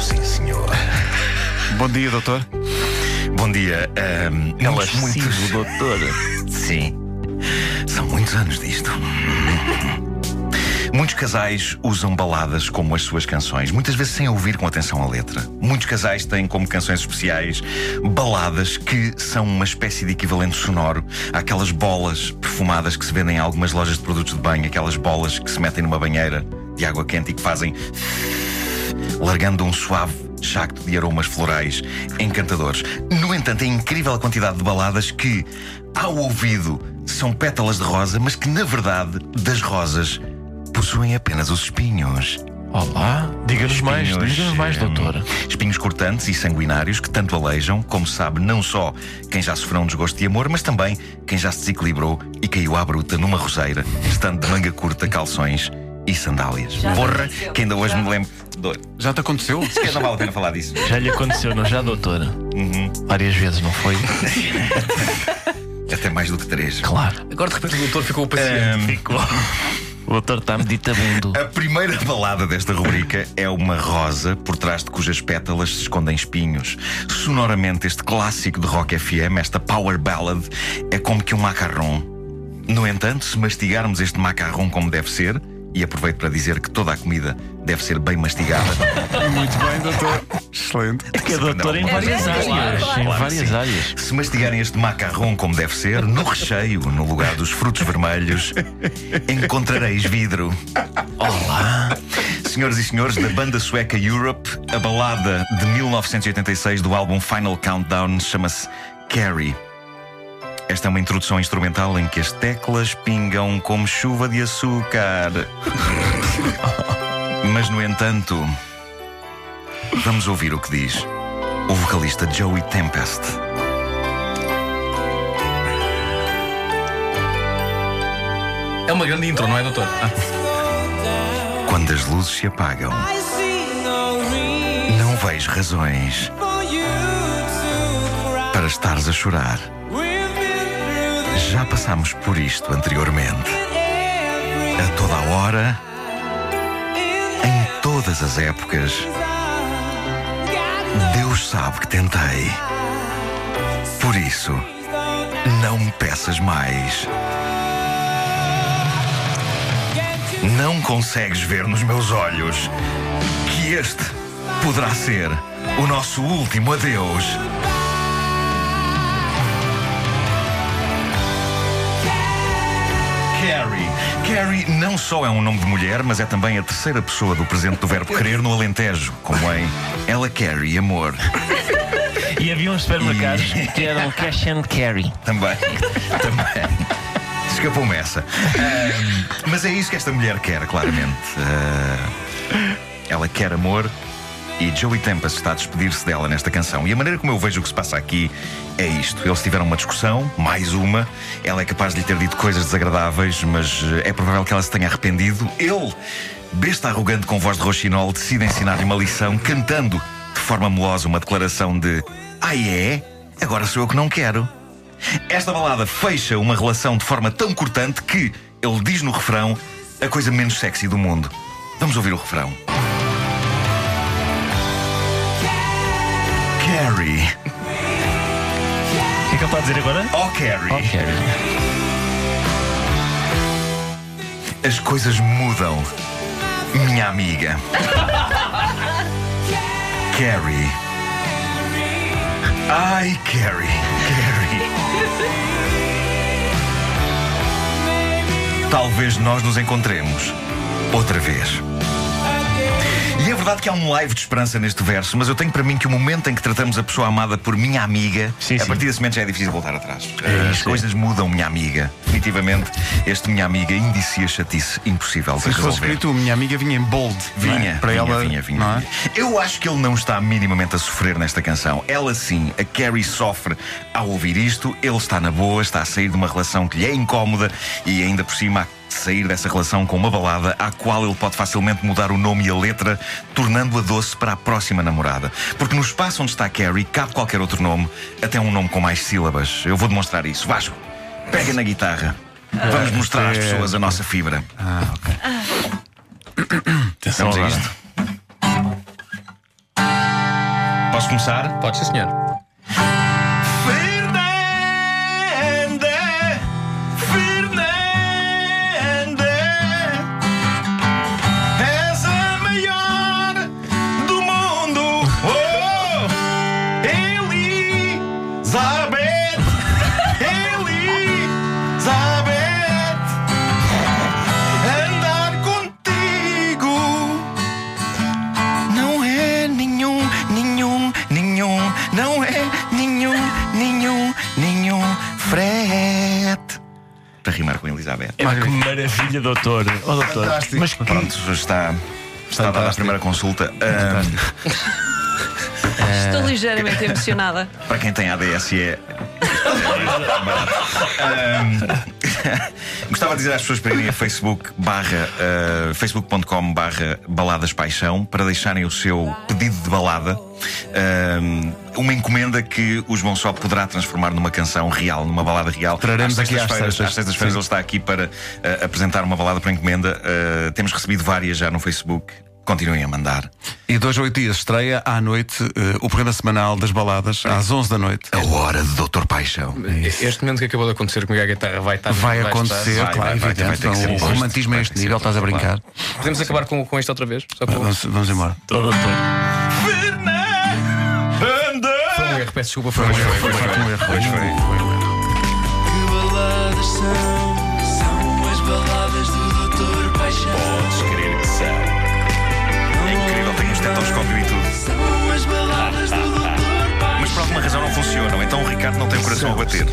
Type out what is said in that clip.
Sim, senhor. Bom dia, doutor. Bom dia. ahm, É muitos, muitos. doutor. Sim. São muitos anos disto. Muitos casais usam baladas como as suas canções, muitas vezes sem ouvir com atenção a letra. Muitos casais têm como canções especiais baladas que são uma espécie de equivalente sonoro àquelas bolas perfumadas que se vendem em algumas lojas de produtos de banho, aquelas bolas que se metem numa banheira de água quente e que fazem largando um suave jacto de aromas florais encantadores. No entanto, é incrível a quantidade de baladas que, ao ouvido, são pétalas de rosa, mas que, na verdade, das rosas possuem apenas os espinhos. Olá, diga-nos mais, diga-nos mais, hum, doutor. Espinhos cortantes e sanguinários que tanto alejam, como sabe, não só quem já sofreu um desgosto de amor, mas também quem já se desequilibrou e caiu à bruta numa roseira, estando de manga curta, calções e sandálias. Porra, que ainda hoje me lembro. Do... Já te aconteceu? Se calhar não vale a pena falar disso. Já lhe aconteceu, não já, doutora? Uhum. Várias vezes, não foi? Até mais do que três. Claro. Agora de repente o doutor ficou paciente. Ficou. O doutor está meditabundo. A primeira balada desta rubrica é uma rosa por trás de cujas pétalas se escondem espinhos. Sonoramente, este clássico de rock FM, esta power ballad, é como que um macarrão. No entanto, se mastigarmos este macarrão como deve ser, e aproveito para dizer que toda a comida deve ser bem mastigada. Muito bem, doutor. Excelente. Que é doutor em várias claro, áreas. claro Em que várias sim. áreas. Se mastigarem este macarrão como deve ser, no recheio, no lugar dos frutos vermelhos, encontrareis vidro. Olá! Senhoras e senhores, da banda sueca Europe, a balada de 1986 do álbum Final Countdown chama-se Carrie. Esta é uma introdução instrumental em que as teclas pingam como chuva de açúcar. Mas, no entanto, vamos ouvir o que diz o vocalista Joey Tempest. É uma grande intro, não é, doutor? Ah, Quando as luzes se apagam, não vejo razões para estares a chorar. Já passámos por isto anteriormente. A toda a hora, em todas as épocas. Deus sabe que tentei. Por isso, não me peças mais. Não consegues ver nos meus olhos que este poderá ser o nosso último adeus. Carrie. Carrie não só é um nome de mulher, mas é também a terceira pessoa do presente do verbo querer no Alentejo, como em Ela Carrie, amor. E havia uns supermercados que eram cash and carry. Também. Também. Escapou-me essa. Ahm, mas é isso que esta mulher quer, claramente. Ah, ela quer amor e Joey Tempest está a despedir-se dela nesta canção. E a maneira como eu vejo o que se passa aqui é isto. Eles tiveram uma discussão, mais uma. Ela é capaz de lhe ter dito coisas desagradáveis, mas eh, é provável que ela se tenha arrependido. Ele, besta arrogante com voz de roxinol, decide ensinar-lhe uma lição cantando de forma melosa uma declaração de Ah é? Agora sou eu que não quero. Esta balada fecha uma relação de forma tão cortante que ele diz no refrão a coisa menos sexy do mundo. Vamos ouvir o refrão. Carrie. O que é que ele está a dizer agora? Oh, Carrie. Oh, Carrie. As coisas mudam, minha amiga. Carrie. Ai, Carrie. Carrie. Talvez nós nos encontremos outra vez. É verdade que há um live de esperança neste verso, mas eu tenho para mim que o momento em que tratamos a pessoa amada por minha amiga, Sim, a sim. partir desse momento já é difícil voltar atrás. As isso, é. coisas mudam, minha amiga. Definitivamente, este minha amiga indicia chatice impossível de Se fosse resolver. escrito, minha amiga vinha em bold. é? Vinha, Para vinha, ela. vinha, vinha, é? Eu acho que ele não está minimamente a sofrer nesta canção. Ela sim, a Carrie sofre ao ouvir isto. Ele está na boa, está a sair de uma relação que lhe é incómoda e ainda por cima a sair dessa relação com uma balada à qual ele pode facilmente mudar o nome e a letra, tornando-a doce para a próxima namorada. Porque no espaço onde está Carrie cabe qualquer outro nome, até um nome com mais sílabas. Eu vou demonstrar isso. Vasco, pega na guitarra. Vamos mostrar às pessoas a nossa fibra. Ah, ok. Atenção Vamos a isto. Posso começar? Pode sim, senhor. Elizabeth, Elizabeth, andar contigo não é nenhum, nenhum, nenhum, não é nenhum, nenhum, nenhum frete. Para rimar com Elizabeth. É, que maravilha, doutor. Oh, doutor. Fantástico. Mas que, Pronto, está, está dada a primeira consulta. Estou ligeiramente emocionada. para quem tem ADSE. é. Ahm, Gostava de dizer às pessoas para irem a Facebook barra ah, facebook.com barra baladas paixão para deixarem o seu pedido de balada. Ahm, uma encomenda que o João só poderá transformar numa canção real, numa balada real. Traremos aqui às sextas-feiras. sextas. Às sextas-feiras ele está aqui para ah, apresentar uma balada por encomenda. Ah, temos recebido várias já no Facebook. Continuem a mandar. E dois a oito dias estreia à noite eh, o programa semanal das baladas, às 11 da noite. A hora de Doutor Paixão. Este momento que acabou de acontecer comigo à guitarra vai estar. Vai estar- acontecer, vai, claro, vai, vai, evidente. vai Então, o romantismo a Vai este nível, estás a brincar. Podemos acabar com, com isto outra vez? Só com... Vamos, vamos embora. Doutor. Fernanda! Foi um erro, peço desculpa. Foi um erro. foi, foi, foi. Pois foi. Que baladas? São não tem coração a bater.